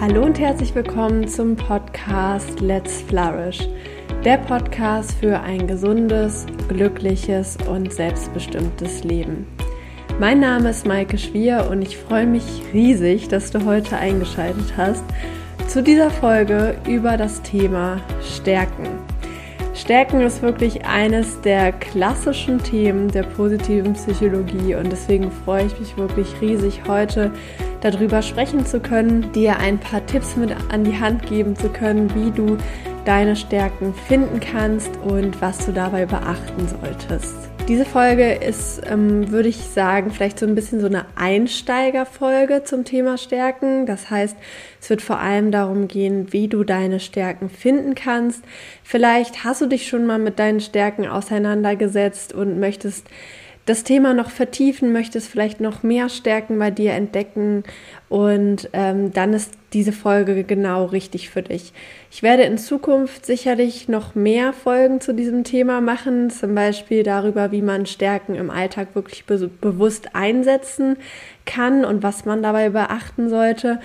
Hallo und herzlich willkommen zum Podcast Let's Flourish, der Podcast für ein gesundes, glückliches und selbstbestimmtes Leben. Mein Name ist Maike Schwier und ich freue mich riesig, dass du heute eingeschaltet hast zu dieser Folge über das Thema Stärken. Stärken ist wirklich eines der klassischen Themen der positiven Psychologie und deswegen freue ich mich wirklich riesig heute darüber sprechen zu können, dir ein paar Tipps mit an die Hand geben zu können, wie du deine Stärken finden kannst und was du dabei beachten solltest. Diese Folge ist, ähm, würde ich sagen, vielleicht so ein bisschen so eine Einsteigerfolge zum Thema Stärken. Das heißt, es wird vor allem darum gehen, wie du deine Stärken finden kannst. Vielleicht hast du dich schon mal mit deinen Stärken auseinandergesetzt und möchtest das Thema noch vertiefen möchtest, vielleicht noch mehr Stärken bei dir entdecken und ähm, dann ist diese Folge genau richtig für dich. Ich werde in Zukunft sicherlich noch mehr Folgen zu diesem Thema machen, zum Beispiel darüber, wie man Stärken im Alltag wirklich be bewusst einsetzen kann und was man dabei beachten sollte.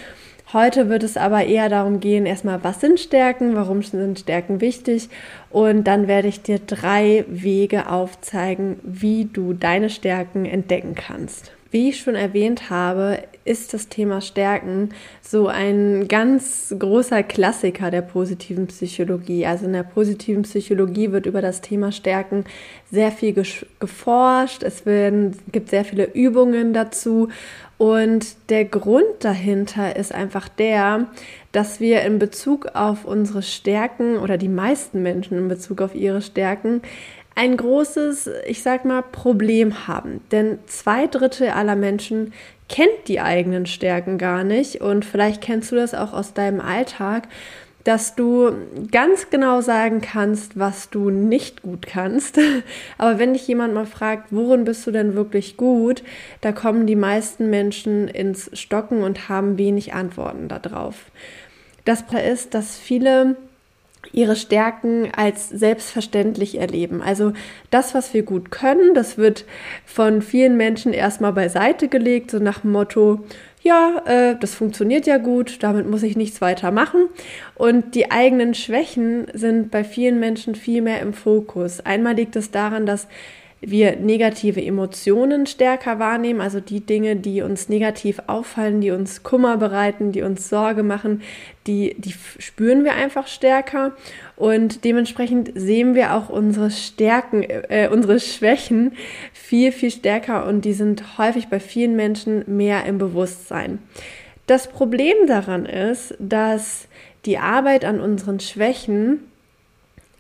Heute wird es aber eher darum gehen, erstmal, was sind Stärken, warum sind Stärken wichtig und dann werde ich dir drei Wege aufzeigen, wie du deine Stärken entdecken kannst. Wie ich schon erwähnt habe, ist das Thema Stärken so ein ganz großer Klassiker der positiven Psychologie. Also in der positiven Psychologie wird über das Thema Stärken sehr viel geforscht. Es werden, gibt sehr viele Übungen dazu und der Grund dahinter ist einfach der, dass wir in Bezug auf unsere Stärken oder die meisten Menschen in Bezug auf ihre Stärken ein großes, ich sag mal, Problem haben. Denn zwei Drittel aller Menschen kennt die eigenen Stärken gar nicht. Und vielleicht kennst du das auch aus deinem Alltag dass du ganz genau sagen kannst, was du nicht gut kannst. Aber wenn dich jemand mal fragt, worin bist du denn wirklich gut, da kommen die meisten Menschen ins Stocken und haben wenig Antworten darauf. Das ist, dass viele ihre Stärken als selbstverständlich erleben. Also das, was wir gut können, das wird von vielen Menschen erstmal beiseite gelegt, so nach dem Motto, ja, äh, das funktioniert ja gut, damit muss ich nichts weiter machen. Und die eigenen Schwächen sind bei vielen Menschen viel mehr im Fokus. Einmal liegt es daran, dass wir negative Emotionen stärker wahrnehmen, also die Dinge, die uns negativ auffallen, die uns Kummer bereiten, die uns Sorge machen, die, die spüren wir einfach stärker und dementsprechend sehen wir auch unsere Stärken, äh, unsere Schwächen viel, viel stärker und die sind häufig bei vielen Menschen mehr im Bewusstsein. Das Problem daran ist, dass die Arbeit an unseren Schwächen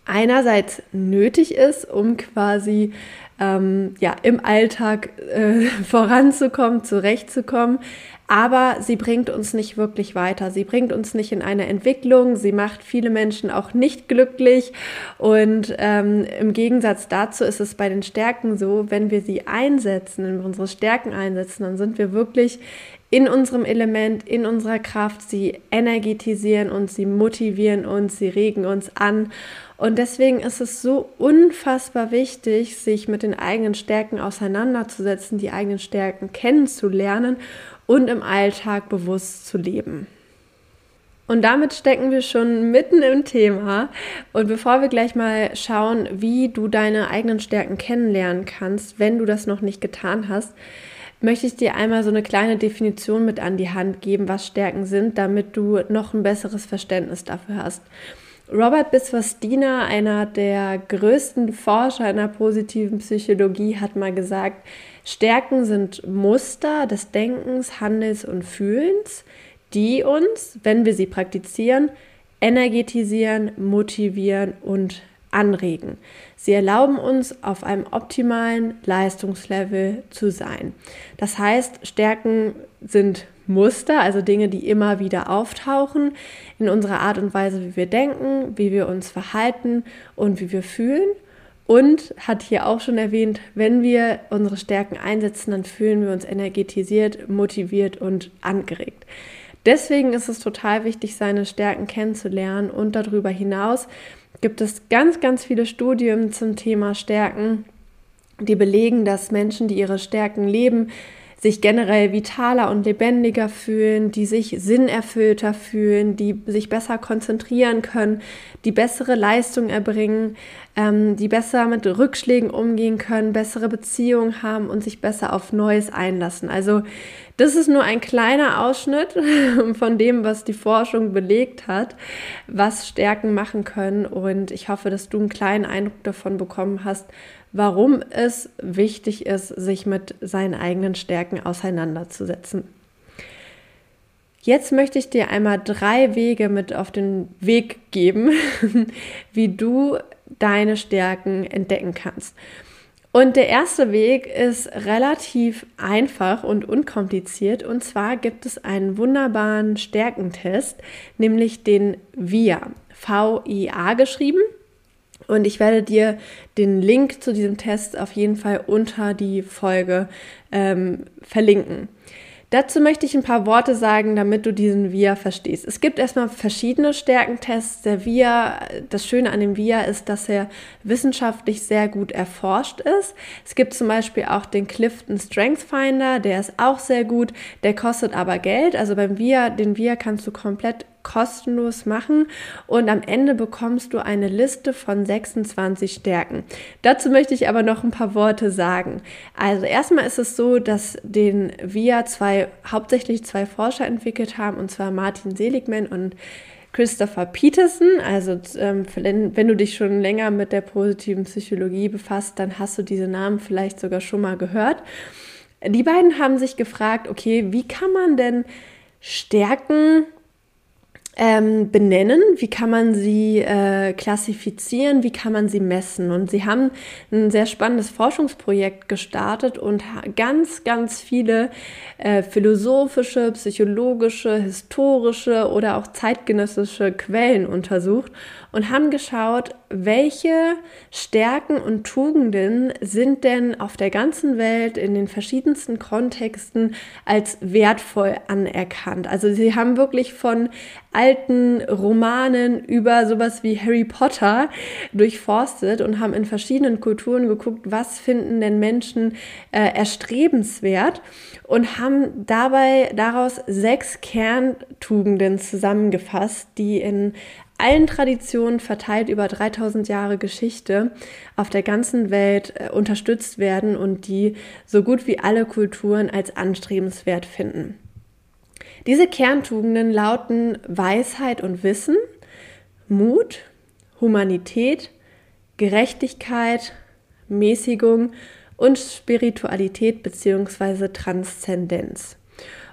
einerseits nötig ist, um quasi ähm, ja, im Alltag äh, voranzukommen, zurechtzukommen. Aber sie bringt uns nicht wirklich weiter. Sie bringt uns nicht in eine Entwicklung. Sie macht viele Menschen auch nicht glücklich. Und ähm, im Gegensatz dazu ist es bei den Stärken so, wenn wir sie einsetzen, wenn wir unsere Stärken einsetzen, dann sind wir wirklich in unserem Element, in unserer Kraft. Sie energetisieren uns, sie motivieren uns, sie regen uns an. Und deswegen ist es so unfassbar wichtig, sich mit den eigenen Stärken auseinanderzusetzen, die eigenen Stärken kennenzulernen und im Alltag bewusst zu leben. Und damit stecken wir schon mitten im Thema. Und bevor wir gleich mal schauen, wie du deine eigenen Stärken kennenlernen kannst, wenn du das noch nicht getan hast, möchte ich dir einmal so eine kleine Definition mit an die Hand geben, was Stärken sind, damit du noch ein besseres Verständnis dafür hast. Robert Biswas-Diener, einer der größten Forscher in der positiven Psychologie, hat mal gesagt, Stärken sind Muster des Denkens, Handelns und Fühlens, die uns, wenn wir sie praktizieren, energetisieren, motivieren und anregen. Sie erlauben uns, auf einem optimalen Leistungslevel zu sein. Das heißt, Stärken sind Muster, also Dinge, die immer wieder auftauchen in unserer Art und Weise, wie wir denken, wie wir uns verhalten und wie wir fühlen. Und hat hier auch schon erwähnt, wenn wir unsere Stärken einsetzen, dann fühlen wir uns energetisiert, motiviert und angeregt. Deswegen ist es total wichtig, seine Stärken kennenzulernen und darüber hinaus gibt es ganz, ganz viele Studien zum Thema Stärken, die belegen, dass Menschen, die ihre Stärken leben, sich generell vitaler und lebendiger fühlen, die sich sinnerfüllter fühlen, die sich besser konzentrieren können, die bessere Leistung erbringen, ähm, die besser mit Rückschlägen umgehen können, bessere Beziehungen haben und sich besser auf Neues einlassen. Also das ist nur ein kleiner Ausschnitt von dem, was die Forschung belegt hat, was Stärken machen können. Und ich hoffe, dass du einen kleinen Eindruck davon bekommen hast, warum es wichtig ist, sich mit seinen eigenen Stärken auseinanderzusetzen. Jetzt möchte ich dir einmal drei Wege mit auf den Weg geben, wie du deine Stärken entdecken kannst. Und der erste Weg ist relativ einfach und unkompliziert. Und zwar gibt es einen wunderbaren Stärkentest, nämlich den VIA, V-I-A geschrieben. Und ich werde dir den Link zu diesem Test auf jeden Fall unter die Folge ähm, verlinken. Dazu möchte ich ein paar Worte sagen, damit du diesen VIA verstehst. Es gibt erstmal verschiedene Stärkentests. Der VIA, das Schöne an dem VIA ist, dass er wissenschaftlich sehr gut erforscht ist. Es gibt zum Beispiel auch den Clifton Strength Finder, der ist auch sehr gut. Der kostet aber Geld. Also beim VIA, den VIA kannst du komplett kostenlos machen und am Ende bekommst du eine Liste von 26 Stärken. Dazu möchte ich aber noch ein paar Worte sagen. Also erstmal ist es so, dass den wir zwei, hauptsächlich zwei Forscher entwickelt haben, und zwar Martin Seligman und Christopher Peterson. Also ähm, wenn du dich schon länger mit der positiven Psychologie befasst, dann hast du diese Namen vielleicht sogar schon mal gehört. Die beiden haben sich gefragt, okay, wie kann man denn Stärken ähm, benennen? Wie kann man sie äh, klassifizieren? Wie kann man sie messen? Und sie haben ein sehr spannendes Forschungsprojekt gestartet und ganz, ganz viele äh, philosophische, psychologische, historische oder auch zeitgenössische Quellen untersucht und haben geschaut, welche Stärken und Tugenden sind denn auf der ganzen Welt in den verschiedensten Kontexten als wertvoll anerkannt. Also sie haben wirklich von alten Romanen über sowas wie Harry Potter durchforstet und haben in verschiedenen Kulturen geguckt, was finden denn Menschen äh, erstrebenswert und haben dabei daraus sechs Kerntugenden zusammengefasst, die in allen Traditionen verteilt über 3000 Jahre Geschichte auf der ganzen Welt äh, unterstützt werden und die so gut wie alle Kulturen als anstrebenswert finden. Diese Kerntugenden lauten Weisheit und Wissen, Mut, Humanität, Gerechtigkeit, Mäßigung und Spiritualität bzw. Transzendenz.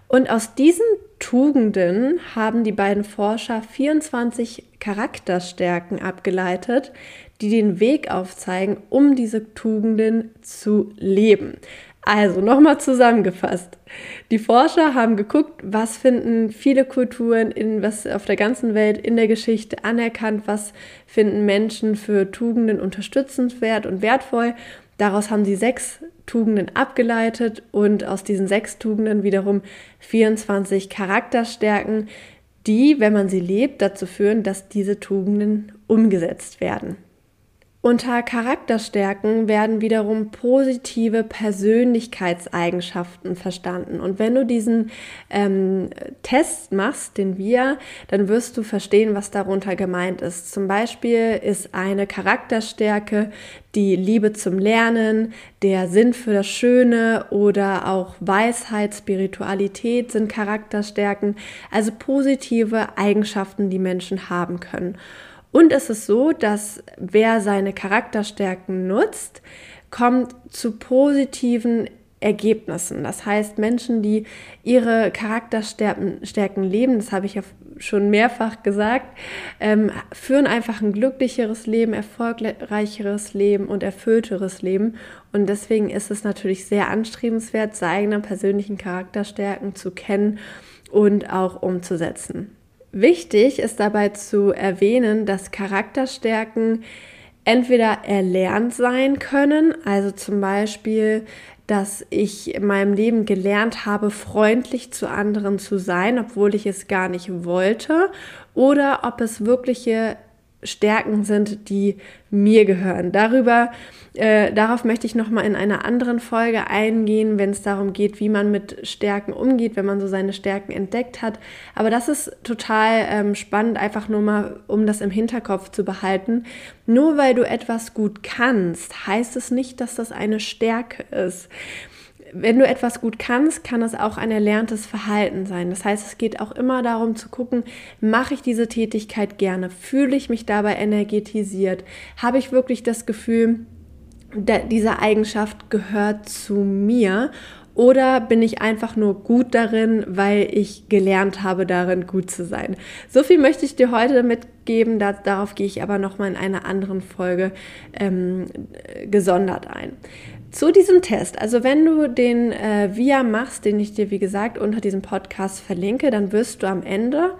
Und aus diesen Tugenden haben die beiden Forscher 24 Charakterstärken abgeleitet, die den Weg aufzeigen, um diese Tugenden zu leben. Also nochmal zusammengefasst. Die Forscher haben geguckt, was finden viele Kulturen in was auf der ganzen Welt in der Geschichte anerkannt, was finden Menschen für Tugenden unterstützenswert und wertvoll. Daraus haben sie sechs Tugenden abgeleitet und aus diesen sechs Tugenden wiederum 24 Charakterstärken, die, wenn man sie lebt, dazu führen, dass diese Tugenden umgesetzt werden. Unter Charakterstärken werden wiederum positive Persönlichkeitseigenschaften verstanden. Und wenn du diesen ähm, Test machst, den wir, dann wirst du verstehen, was darunter gemeint ist. Zum Beispiel ist eine Charakterstärke die Liebe zum Lernen, der Sinn für das Schöne oder auch Weisheit, Spiritualität sind Charakterstärken, also positive Eigenschaften, die Menschen haben können. Und es ist so, dass wer seine Charakterstärken nutzt, kommt zu positiven Ergebnissen. Das heißt, Menschen, die ihre Charakterstärken leben, das habe ich ja schon mehrfach gesagt, ähm, führen einfach ein glücklicheres Leben, erfolgreicheres Leben und erfüllteres Leben. Und deswegen ist es natürlich sehr anstrebenswert, seine persönlichen Charakterstärken zu kennen und auch umzusetzen. Wichtig ist dabei zu erwähnen, dass Charakterstärken entweder erlernt sein können, also zum Beispiel, dass ich in meinem Leben gelernt habe, freundlich zu anderen zu sein, obwohl ich es gar nicht wollte, oder ob es wirkliche Stärken sind, die mir gehören. Darüber, äh, darauf möchte ich nochmal in einer anderen Folge eingehen, wenn es darum geht, wie man mit Stärken umgeht, wenn man so seine Stärken entdeckt hat. Aber das ist total ähm, spannend, einfach nur mal, um das im Hinterkopf zu behalten. Nur weil du etwas gut kannst, heißt es nicht, dass das eine Stärke ist wenn du etwas gut kannst, kann es auch ein erlerntes Verhalten sein. Das heißt, es geht auch immer darum zu gucken, mache ich diese Tätigkeit gerne? Fühle ich mich dabei energetisiert? Habe ich wirklich das Gefühl, diese Eigenschaft gehört zu mir? Oder bin ich einfach nur gut darin, weil ich gelernt habe, darin gut zu sein? So viel möchte ich dir heute mitgeben. Da, darauf gehe ich aber nochmal in einer anderen Folge ähm, gesondert ein. Zu diesem Test, also wenn du den äh, VIA machst, den ich dir wie gesagt unter diesem Podcast verlinke, dann wirst du am Ende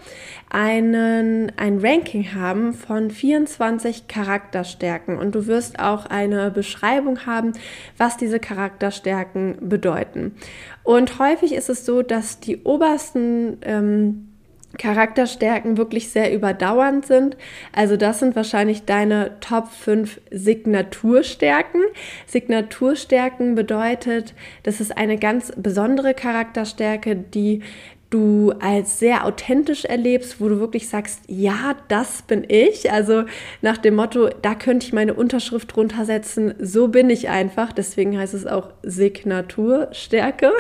einen, ein Ranking haben von 24 Charakterstärken und du wirst auch eine Beschreibung haben, was diese Charakterstärken bedeuten. Und häufig ist es so, dass die obersten ähm, Charakterstärken wirklich sehr überdauernd sind. Also das sind wahrscheinlich deine Top 5 Signaturstärken. Signaturstärken bedeutet, das ist eine ganz besondere Charakterstärke, die du als sehr authentisch erlebst, wo du wirklich sagst, ja, das bin ich. Also nach dem Motto, da könnte ich meine Unterschrift drunter setzen, so bin ich einfach. Deswegen heißt es auch Signaturstärke.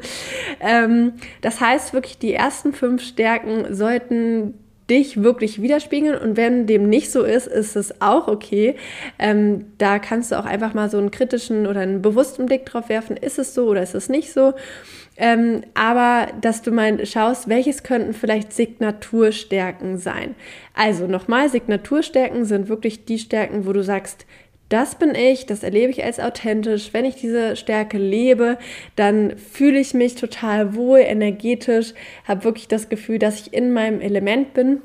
ähm, das heißt wirklich, die ersten fünf Stärken sollten dich wirklich widerspiegeln und wenn dem nicht so ist, ist es auch okay. Ähm, da kannst du auch einfach mal so einen kritischen oder einen bewussten Blick drauf werfen, ist es so oder ist es nicht so. Ähm, aber dass du mal schaust, welches könnten vielleicht Signaturstärken sein. Also nochmal, Signaturstärken sind wirklich die Stärken, wo du sagst, das bin ich, das erlebe ich als authentisch. Wenn ich diese Stärke lebe, dann fühle ich mich total wohl, energetisch, habe wirklich das Gefühl, dass ich in meinem Element bin.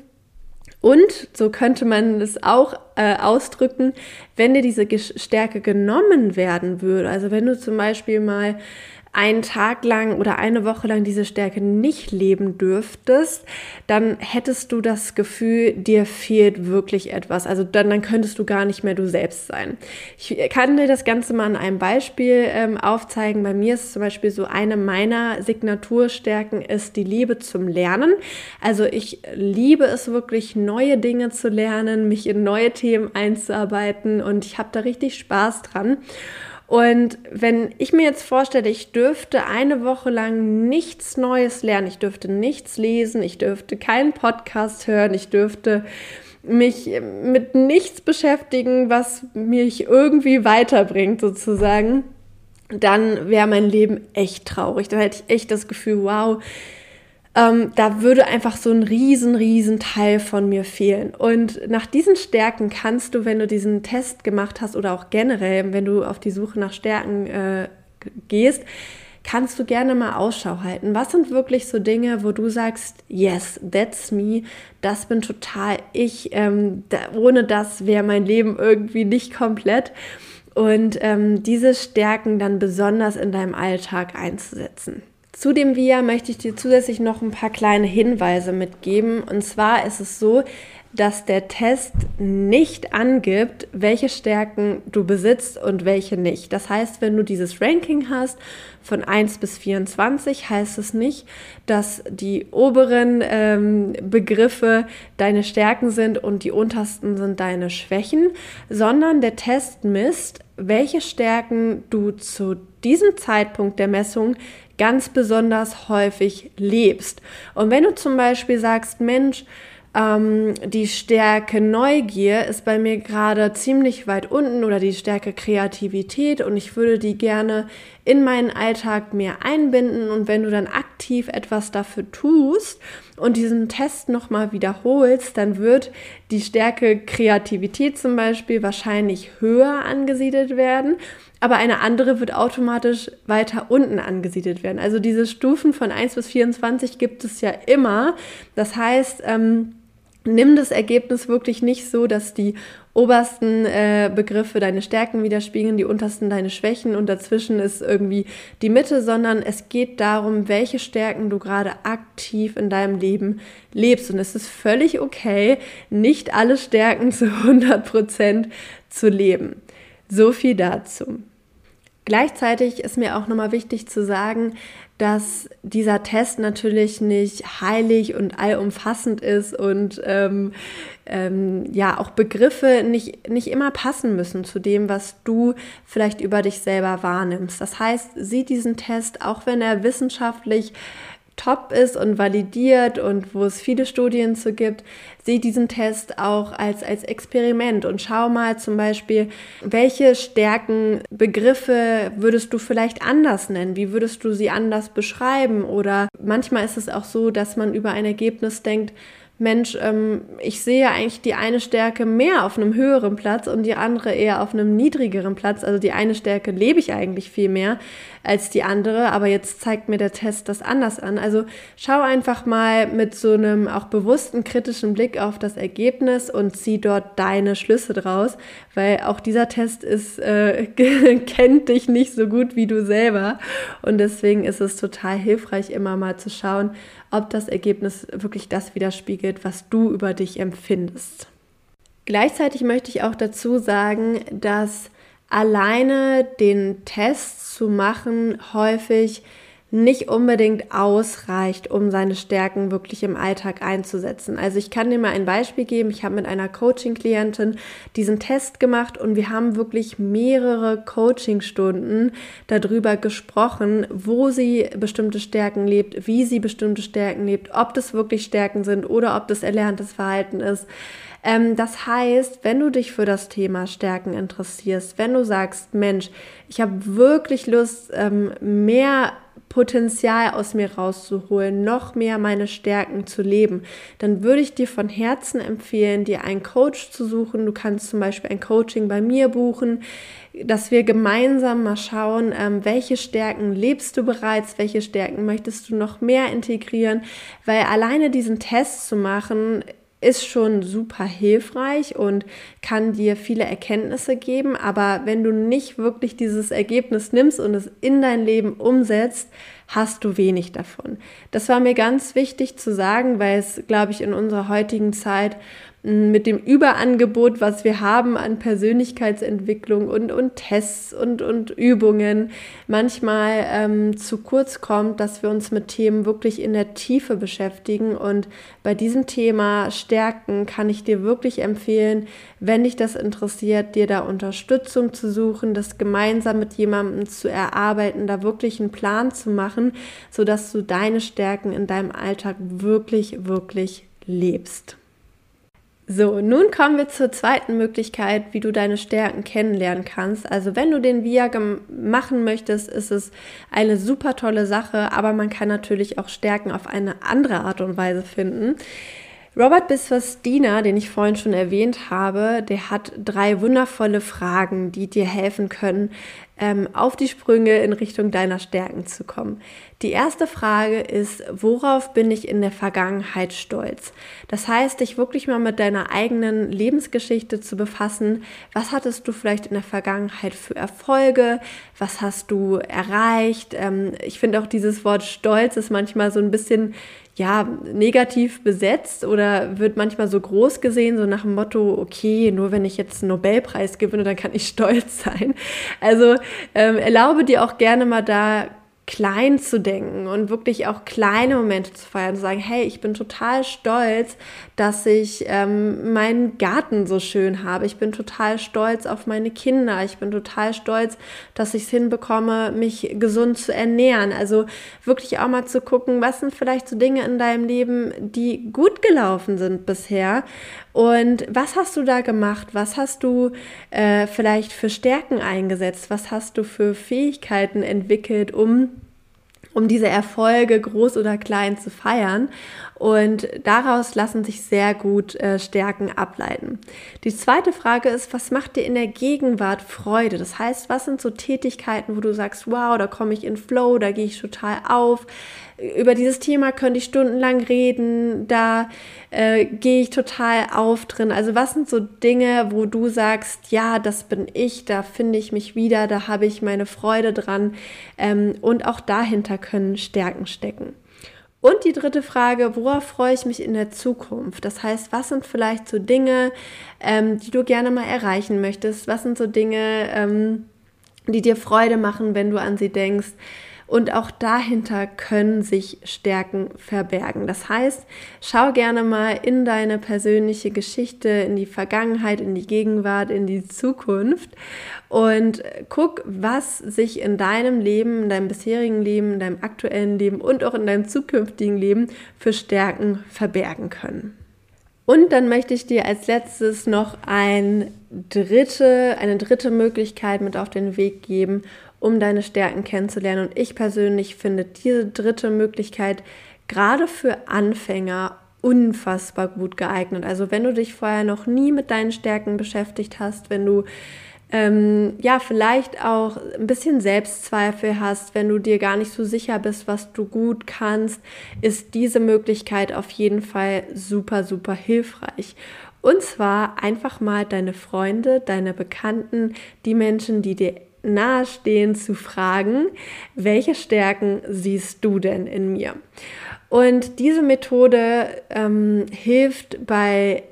Und so könnte man es auch äh, ausdrücken, wenn dir diese Stärke genommen werden würde. Also wenn du zum Beispiel mal einen Tag lang oder eine Woche lang diese Stärke nicht leben dürftest, dann hättest du das Gefühl, dir fehlt wirklich etwas. Also dann, dann könntest du gar nicht mehr du selbst sein. Ich kann dir das Ganze mal an einem Beispiel ähm, aufzeigen. Bei mir ist zum Beispiel so eine meiner Signaturstärken ist die Liebe zum Lernen. Also ich liebe es wirklich, neue Dinge zu lernen, mich in neue Themen einzuarbeiten und ich habe da richtig Spaß dran. Und wenn ich mir jetzt vorstelle, ich dürfte eine Woche lang nichts Neues lernen, ich dürfte nichts lesen, ich dürfte keinen Podcast hören, ich dürfte mich mit nichts beschäftigen, was mich irgendwie weiterbringt sozusagen, dann wäre mein Leben echt traurig. Dann hätte ich echt das Gefühl, wow, ähm, da würde einfach so ein riesen, riesen Teil von mir fehlen. Und nach diesen Stärken kannst du, wenn du diesen Test gemacht hast oder auch generell, wenn du auf die Suche nach Stärken äh, gehst, kannst du gerne mal Ausschau halten. Was sind wirklich so Dinge, wo du sagst, yes, that's me, das bin total ich, ähm, da, ohne das wäre mein Leben irgendwie nicht komplett. Und ähm, diese Stärken dann besonders in deinem Alltag einzusetzen. Zu dem VIA möchte ich dir zusätzlich noch ein paar kleine Hinweise mitgeben. Und zwar ist es so, dass der Test nicht angibt, welche Stärken du besitzt und welche nicht. Das heißt, wenn du dieses Ranking hast von 1 bis 24, heißt es nicht, dass die oberen ähm, Begriffe deine Stärken sind und die untersten sind deine Schwächen, sondern der Test misst, welche Stärken du zu diesem Zeitpunkt der Messung ganz besonders häufig lebst. Und wenn du zum Beispiel sagst, Mensch, ähm, die Stärke Neugier ist bei mir gerade ziemlich weit unten oder die Stärke Kreativität und ich würde die gerne in meinen Alltag mehr einbinden und wenn du dann aktiv etwas dafür tust und diesen Test nochmal wiederholst, dann wird die Stärke Kreativität zum Beispiel wahrscheinlich höher angesiedelt werden, aber eine andere wird automatisch weiter unten angesiedelt werden. Also diese Stufen von 1 bis 24 gibt es ja immer. Das heißt, ähm, nimm das Ergebnis wirklich nicht so, dass die obersten äh, Begriffe deine Stärken widerspiegeln, die untersten deine Schwächen und dazwischen ist irgendwie die Mitte, sondern es geht darum, welche Stärken du gerade aktiv in deinem Leben lebst. Und es ist völlig okay, nicht alle Stärken zu 100 Prozent zu leben. So viel dazu. Gleichzeitig ist mir auch nochmal wichtig zu sagen, dass dieser Test natürlich nicht heilig und allumfassend ist und ähm, ähm, ja auch Begriffe nicht, nicht immer passen müssen zu dem, was du vielleicht über dich selber wahrnimmst. Das heißt, sieh diesen Test, auch wenn er wissenschaftlich top ist und validiert und wo es viele Studien zu gibt, sieh diesen Test auch als, als Experiment und schau mal zum Beispiel, welche Stärken, Begriffe würdest du vielleicht anders nennen? Wie würdest du sie anders beschreiben? Oder manchmal ist es auch so, dass man über ein Ergebnis denkt, Mensch, ähm, ich sehe eigentlich die eine Stärke mehr auf einem höheren Platz und die andere eher auf einem niedrigeren Platz. Also die eine Stärke lebe ich eigentlich viel mehr als die andere, aber jetzt zeigt mir der Test das anders an. Also schau einfach mal mit so einem auch bewussten kritischen Blick auf das Ergebnis und zieh dort deine Schlüsse draus, weil auch dieser Test ist, äh, kennt dich nicht so gut wie du selber und deswegen ist es total hilfreich, immer mal zu schauen, ob das Ergebnis wirklich das widerspiegelt, was du über dich empfindest. Gleichzeitig möchte ich auch dazu sagen, dass alleine den Test zu machen häufig nicht unbedingt ausreicht, um seine Stärken wirklich im Alltag einzusetzen. Also ich kann dir mal ein Beispiel geben. Ich habe mit einer Coaching-Klientin diesen Test gemacht und wir haben wirklich mehrere Coaching-Stunden darüber gesprochen, wo sie bestimmte Stärken lebt, wie sie bestimmte Stärken lebt, ob das wirklich Stärken sind oder ob das erlerntes Verhalten ist. Ähm, das heißt, wenn du dich für das Thema Stärken interessierst, wenn du sagst, Mensch, ich habe wirklich Lust, ähm, mehr Potenzial aus mir rauszuholen, noch mehr meine Stärken zu leben, dann würde ich dir von Herzen empfehlen, dir einen Coach zu suchen. Du kannst zum Beispiel ein Coaching bei mir buchen, dass wir gemeinsam mal schauen, ähm, welche Stärken lebst du bereits, welche Stärken möchtest du noch mehr integrieren, weil alleine diesen Test zu machen, ist schon super hilfreich und kann dir viele Erkenntnisse geben. Aber wenn du nicht wirklich dieses Ergebnis nimmst und es in dein Leben umsetzt, hast du wenig davon. Das war mir ganz wichtig zu sagen, weil es, glaube ich, in unserer heutigen Zeit mit dem Überangebot, was wir haben an Persönlichkeitsentwicklung und, und Tests und, und Übungen, manchmal ähm, zu kurz kommt, dass wir uns mit Themen wirklich in der Tiefe beschäftigen. Und bei diesem Thema Stärken kann ich dir wirklich empfehlen, wenn dich das interessiert, dir da Unterstützung zu suchen, das gemeinsam mit jemandem zu erarbeiten, da wirklich einen Plan zu machen, sodass du deine Stärken in deinem Alltag wirklich, wirklich lebst. So, nun kommen wir zur zweiten Möglichkeit, wie du deine Stärken kennenlernen kannst. Also wenn du den VIA machen möchtest, ist es eine super tolle Sache, aber man kann natürlich auch Stärken auf eine andere Art und Weise finden. Robert Biswas-Diener, den ich vorhin schon erwähnt habe, der hat drei wundervolle Fragen, die dir helfen können, ähm, auf die Sprünge in Richtung deiner Stärken zu kommen. Die erste Frage ist, worauf bin ich in der Vergangenheit stolz? Das heißt, dich wirklich mal mit deiner eigenen Lebensgeschichte zu befassen. Was hattest du vielleicht in der Vergangenheit für Erfolge? Was hast du erreicht? Ähm, ich finde auch dieses Wort Stolz ist manchmal so ein bisschen ja, negativ besetzt oder wird manchmal so groß gesehen, so nach dem Motto, okay, nur wenn ich jetzt einen Nobelpreis gewinne, dann kann ich stolz sein. Also ähm, erlaube dir auch gerne mal da klein zu denken und wirklich auch kleine Momente zu feiern, zu sagen, hey, ich bin total stolz, dass ich ähm, meinen Garten so schön habe. Ich bin total stolz auf meine Kinder. Ich bin total stolz, dass ich es hinbekomme, mich gesund zu ernähren. Also wirklich auch mal zu gucken, was sind vielleicht so Dinge in deinem Leben, die gut gelaufen sind bisher und was hast du da gemacht? Was hast du äh, vielleicht für Stärken eingesetzt? Was hast du für Fähigkeiten entwickelt, um um diese Erfolge groß oder klein zu feiern. Und daraus lassen sich sehr gut äh, Stärken ableiten. Die zweite Frage ist, was macht dir in der Gegenwart Freude? Das heißt, was sind so Tätigkeiten, wo du sagst, wow, da komme ich in Flow, da gehe ich total auf. über dieses Thema könnte ich stundenlang reden, da äh, gehe ich total auf drin. Also was sind so Dinge, wo du sagst, ja, das bin ich, da finde ich mich wieder, da habe ich meine Freude dran ähm, und auch dahinter können Stärken stecken. Und die dritte Frage, worauf freue ich mich in der Zukunft? Das heißt, was sind vielleicht so Dinge, ähm, die du gerne mal erreichen möchtest? Was sind so Dinge, ähm, die dir Freude machen, wenn du an sie denkst? Und auch dahinter können sich Stärken verbergen. Das heißt, schau gerne mal in deine persönliche Geschichte, in die Vergangenheit, in die Gegenwart, in die Zukunft und guck, was sich in deinem Leben, in deinem bisherigen Leben, in deinem aktuellen Leben und auch in deinem zukünftigen Leben für Stärken verbergen können. Und dann möchte ich dir als letztes noch ein dritte, eine dritte Möglichkeit mit auf den Weg geben, um deine Stärken kennenzulernen. Und ich persönlich finde diese dritte Möglichkeit gerade für Anfänger unfassbar gut geeignet. Also wenn du dich vorher noch nie mit deinen Stärken beschäftigt hast, wenn du ähm, ja vielleicht auch ein bisschen Selbstzweifel hast, wenn du dir gar nicht so sicher bist, was du gut kannst, ist diese Möglichkeit auf jeden Fall super, super hilfreich. Und zwar einfach mal deine Freunde, deine Bekannten, die Menschen, die dir nahestehen, zu fragen, welche Stärken siehst du denn in mir? Und diese Methode ähm, hilft bei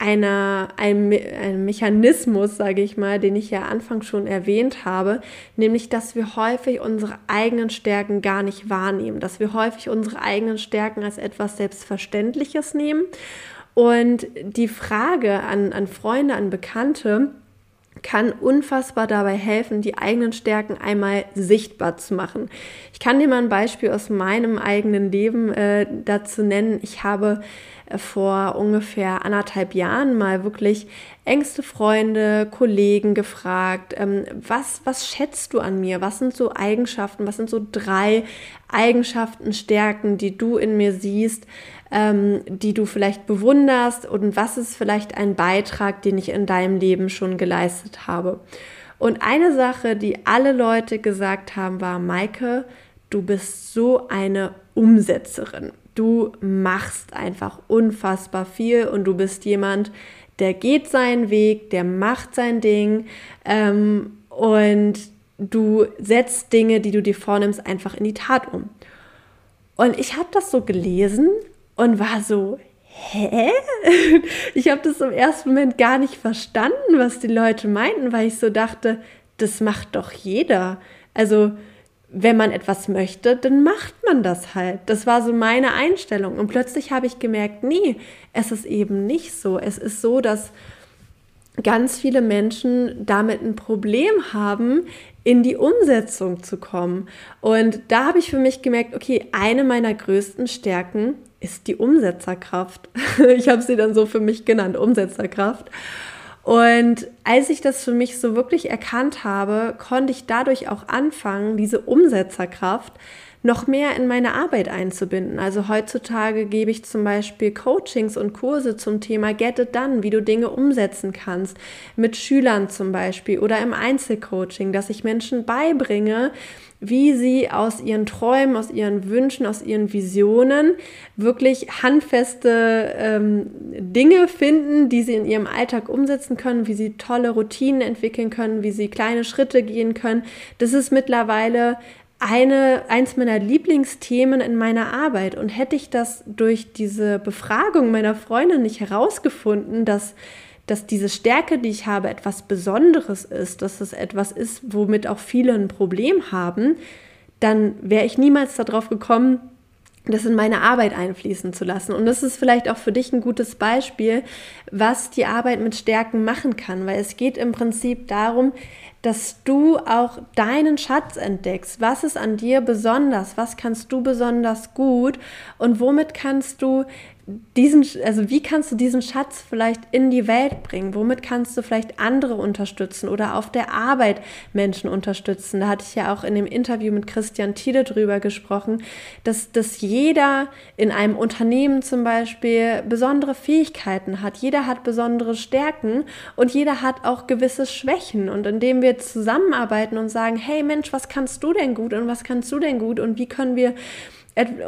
einer, einem, einem Mechanismus, sage ich mal, den ich ja Anfang schon erwähnt habe, nämlich, dass wir häufig unsere eigenen Stärken gar nicht wahrnehmen, dass wir häufig unsere eigenen Stärken als etwas Selbstverständliches nehmen. Und die Frage an, an Freunde, an Bekannte, kann unfassbar dabei helfen, die eigenen Stärken einmal sichtbar zu machen. Ich kann dir mal ein Beispiel aus meinem eigenen Leben äh, dazu nennen. Ich habe vor ungefähr anderthalb Jahren mal wirklich engste Freunde, Kollegen gefragt, ähm, was, was schätzt du an mir? Was sind so Eigenschaften? Was sind so drei Eigenschaften, Stärken, die du in mir siehst? ähm, die du vielleicht bewunderst und was ist vielleicht ein Beitrag, den ich in deinem Leben schon geleistet habe. Und eine Sache, die alle Leute gesagt haben, war, Maike, du bist so eine Umsetzerin. Du machst einfach unfassbar viel und du bist jemand, der geht seinen Weg, der macht sein Ding ähm, und du setzt Dinge, die du dir vornimmst, einfach in die Tat um. Und ich habe das so gelesen und war so, hä? Ich habe das im ersten Moment gar nicht verstanden, was die Leute meinten, weil ich so dachte, das macht doch jeder. Also, wenn man etwas möchte, dann macht man das halt. Das war so meine Einstellung. Und plötzlich habe ich gemerkt, nee, es ist eben nicht so. Es ist so, dass ganz viele Menschen damit ein Problem haben, in die Umsetzung zu kommen. Und da habe ich für mich gemerkt, okay, eine meiner größten Stärken ist die Umsetzerkraft. Ich habe sie dann so für mich genannt, Umsetzerkraft. Und als ich das für mich so wirklich erkannt habe, konnte ich dadurch auch anfangen, diese Umsetzerkraft noch mehr in meine Arbeit einzubinden. Also heutzutage gebe ich zum Beispiel Coachings und Kurse zum Thema Get It Done, wie du Dinge umsetzen kannst, mit Schülern zum Beispiel oder im Einzelcoaching, dass ich Menschen beibringe, wie sie aus ihren Träumen, aus ihren Wünschen, aus ihren Visionen wirklich handfeste ähm, Dinge finden, die sie in ihrem Alltag umsetzen können, wie sie tolle Routinen entwickeln können, wie sie kleine Schritte gehen können. Das ist mittlerweile eine, eins meiner Lieblingsthemen in meiner Arbeit. Und hätte ich das durch diese Befragung meiner Freundin nicht herausgefunden, dass dass diese Stärke, die ich habe, etwas Besonderes ist, dass es etwas ist, womit auch viele ein Problem haben, dann wäre ich niemals darauf gekommen, das in meine Arbeit einfließen zu lassen. Und das ist vielleicht auch für dich ein gutes Beispiel, was die Arbeit mit Stärken machen kann, weil es geht im Prinzip darum, dass du auch deinen Schatz entdeckst. Was ist an dir besonders? Was kannst du besonders gut? Und womit kannst du diesen, also wie kannst du diesen Schatz vielleicht in die Welt bringen? Womit kannst du vielleicht andere unterstützen oder auf der Arbeit Menschen unterstützen? Da hatte ich ja auch in dem Interview mit Christian Thiele drüber gesprochen, dass, dass jeder in einem Unternehmen zum Beispiel besondere Fähigkeiten hat. Jeder hat besondere Stärken und jeder hat auch gewisse Schwächen. Und indem wir zusammenarbeiten und sagen, hey Mensch, was kannst du denn gut und was kannst du denn gut und wie können wir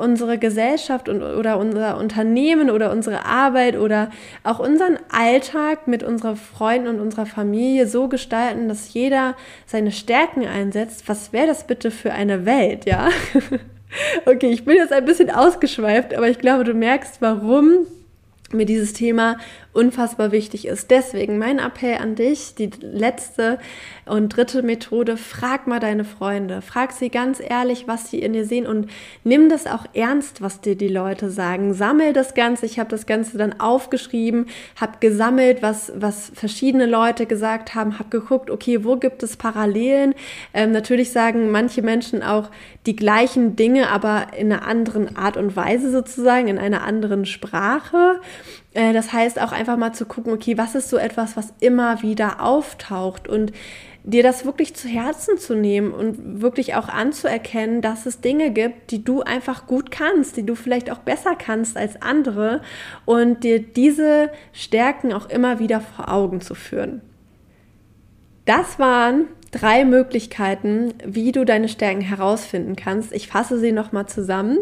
unsere Gesellschaft und, oder unser Unternehmen oder unsere Arbeit oder auch unseren Alltag mit unseren Freunden und unserer Familie so gestalten, dass jeder seine Stärken einsetzt, was wäre das bitte für eine Welt, ja? okay, ich bin jetzt ein bisschen ausgeschweift, aber ich glaube, du merkst, warum mir dieses Thema unfassbar wichtig ist. Deswegen mein Appell an dich, die letzte und dritte Methode, frag mal deine Freunde, frag sie ganz ehrlich, was sie in dir sehen und nimm das auch ernst, was dir die Leute sagen. Sammel das Ganze, ich habe das Ganze dann aufgeschrieben, habe gesammelt, was, was verschiedene Leute gesagt haben, habe geguckt, okay, wo gibt es Parallelen? Ähm, natürlich sagen manche Menschen auch die gleichen Dinge, aber in einer anderen Art und Weise sozusagen, in einer anderen Sprache. Äh, das heißt auch einfach mal zu gucken, okay, was ist so etwas, was immer wieder auftaucht und dir das wirklich zu Herzen zu nehmen und wirklich auch anzuerkennen, dass es Dinge gibt, die du einfach gut kannst, die du vielleicht auch besser kannst als andere und dir diese Stärken auch immer wieder vor Augen zu führen. Das waren drei Möglichkeiten, wie du deine Stärken herausfinden kannst. Ich fasse sie nochmal zusammen.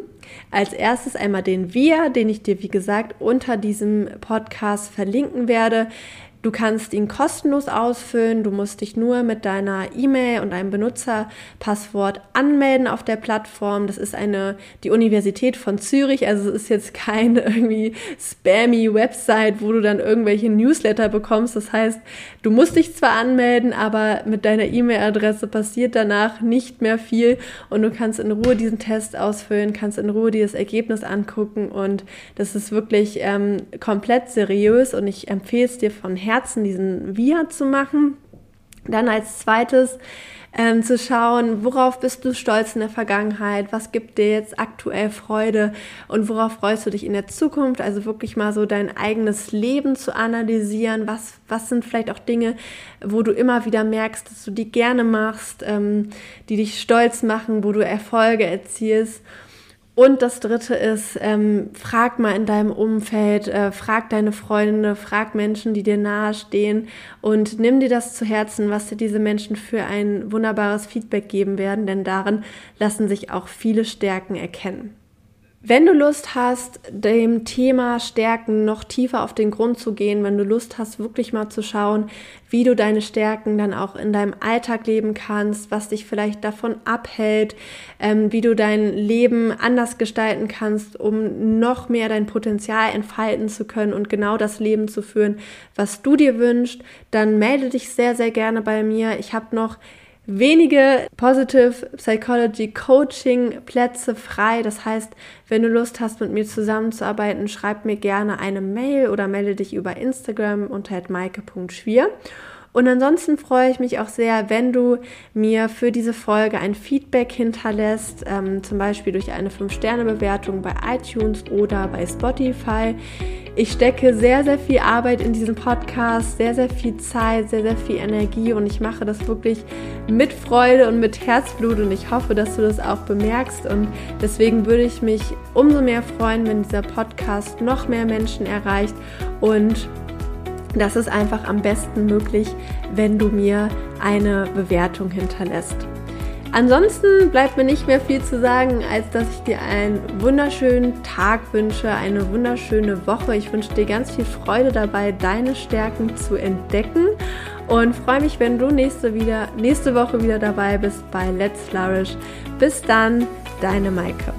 Als erstes einmal den Wir, den ich dir, wie gesagt, unter diesem Podcast verlinken werde. Du kannst ihn kostenlos ausfüllen. Du musst dich nur mit deiner E-Mail und einem Benutzerpasswort anmelden auf der Plattform. Das ist eine, die Universität von Zürich. Also es ist jetzt keine irgendwie spammy Website, wo du dann irgendwelche Newsletter bekommst. Das heißt, du musst dich zwar anmelden, aber mit deiner E-Mail-Adresse passiert danach nicht mehr viel und du kannst in Ruhe diesen Test ausfüllen, kannst in Ruhe dir das Ergebnis angucken und das ist wirklich ähm, komplett seriös und ich empfehle es dir von Herzen Herzen diesen Wir zu machen. Dann als zweites ähm, zu schauen, worauf bist du stolz in der Vergangenheit, was gibt dir jetzt aktuell Freude und worauf freust du dich in der Zukunft. Also wirklich mal so dein eigenes Leben zu analysieren, was, was sind vielleicht auch Dinge, wo du immer wieder merkst, dass du die gerne machst, ähm, die dich stolz machen, wo du Erfolge erzielst. Und das dritte ist, ähm, frag mal in deinem Umfeld, äh, frag deine Freunde, frag Menschen, die dir nahestehen und nimm dir das zu Herzen, was dir diese Menschen für ein wunderbares Feedback geben werden, denn darin lassen sich auch viele Stärken erkennen. Wenn du Lust hast, dem Thema Stärken noch tiefer auf den Grund zu gehen, wenn du Lust hast, wirklich mal zu schauen, wie du deine Stärken dann auch in deinem Alltag leben kannst, was dich vielleicht davon abhält, ähm, wie du dein Leben anders gestalten kannst, um noch mehr dein Potenzial entfalten zu können und genau das Leben zu führen, was du dir wünschst, dann melde dich sehr, sehr gerne bei mir. Ich habe noch wenige Positive Psychology Coaching Plätze frei. Das heißt, wenn du Lust hast, mit mir zusammenzuarbeiten, schreib mir gerne eine Mail oder melde dich über Instagram unter maike.schwier. Und ansonsten freue ich mich auch sehr, wenn du mir für diese Folge ein Feedback hinterlässt, ähm, zum Beispiel durch eine 5-Sterne-Bewertung bei iTunes oder bei Spotify. Ich stecke sehr, sehr viel Arbeit in diesen Podcast, sehr, sehr viel Zeit, sehr, sehr viel Energie und ich mache das wirklich mit Freude und mit Herzblut und ich hoffe, dass du das auch bemerkst und deswegen würde ich mich umso mehr freuen, wenn dieser Podcast noch mehr Menschen erreicht und das ist einfach am besten möglich, wenn du mir eine Bewertung hinterlässt. Ansonsten bleibt mir nicht mehr viel zu sagen, als dass ich dir einen wunderschönen Tag wünsche, eine wunderschöne Woche. Ich wünsche dir ganz viel Freude dabei, deine Stärken zu entdecken und freue mich, wenn du nächste, wieder, nächste Woche wieder dabei bist bei Let's Flourish. Bis dann, deine Maike.